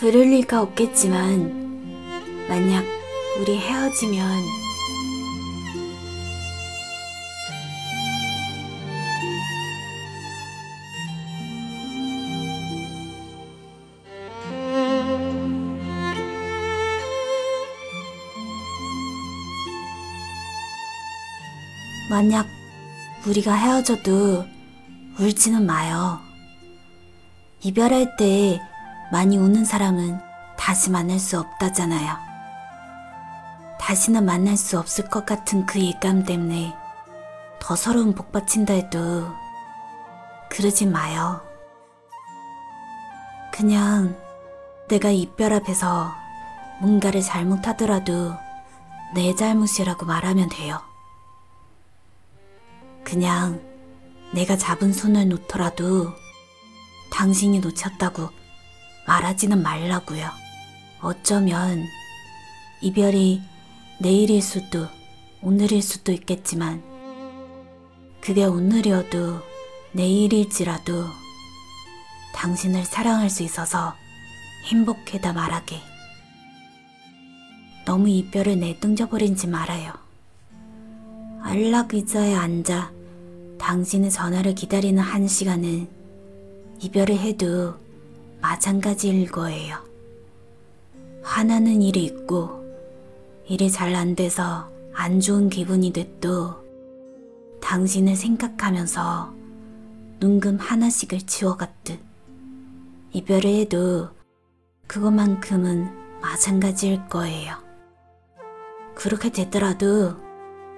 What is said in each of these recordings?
그럴 리가 없겠지만, 만약 우리 헤어지면, 만약 우리가 헤어져도 울지는 마요. 이별할 때 많이 우는 사람은 다시 만날 수 없다잖아요. 다시는 만날 수 없을 것 같은 그 예감 때문에 더 서러운 복받친다 해도 그러지 마요. 그냥 내가 이별 앞에서 뭔가를 잘못하더라도 내 잘못이라고 말하면 돼요. 그냥 내가 잡은 손을 놓더라도 당신이 놓쳤다고 말하지는 말라고요. 어쩌면 이별이 내일일 수도 오늘일 수도 있겠지만 그게 오늘이어도 내일일지라도 당신을 사랑할 수 있어서 행복해다 말하게. 너무 이별을 내뚱져버린지 말아요. 안락 의자에 앉아 당신의 전화를 기다리는 한 시간은 이별을 해도 마찬가지일 거예요. 화나는 일이 있고 일이 잘 안 돼서 안 좋은 기분이 돼도 당신을 생각하면서 눈금 하나씩을 지워갔듯 이별을 해도 그것만큼은 마찬가지일 거예요. 그렇게 되더라도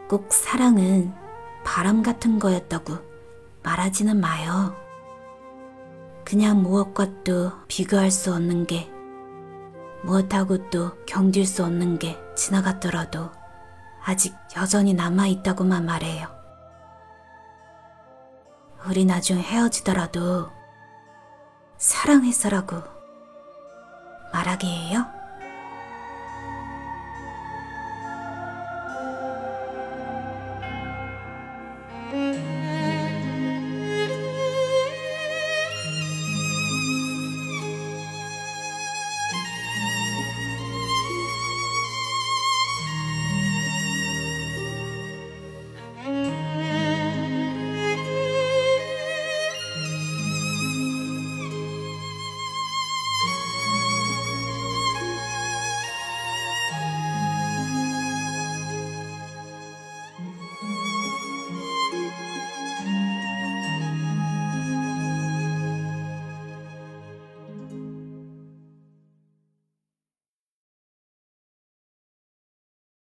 꼭 사랑은 바람 같은 거였다고 말하지는 마요. 그냥 무엇과도 비교할 수 없는 게, 무엇하고도 견딜 수 없는 게 지나갔더라도 아직 여전히 남아있다고만 말해요. 우리 나중에 헤어지더라도 사랑했어라고 말하게 해요?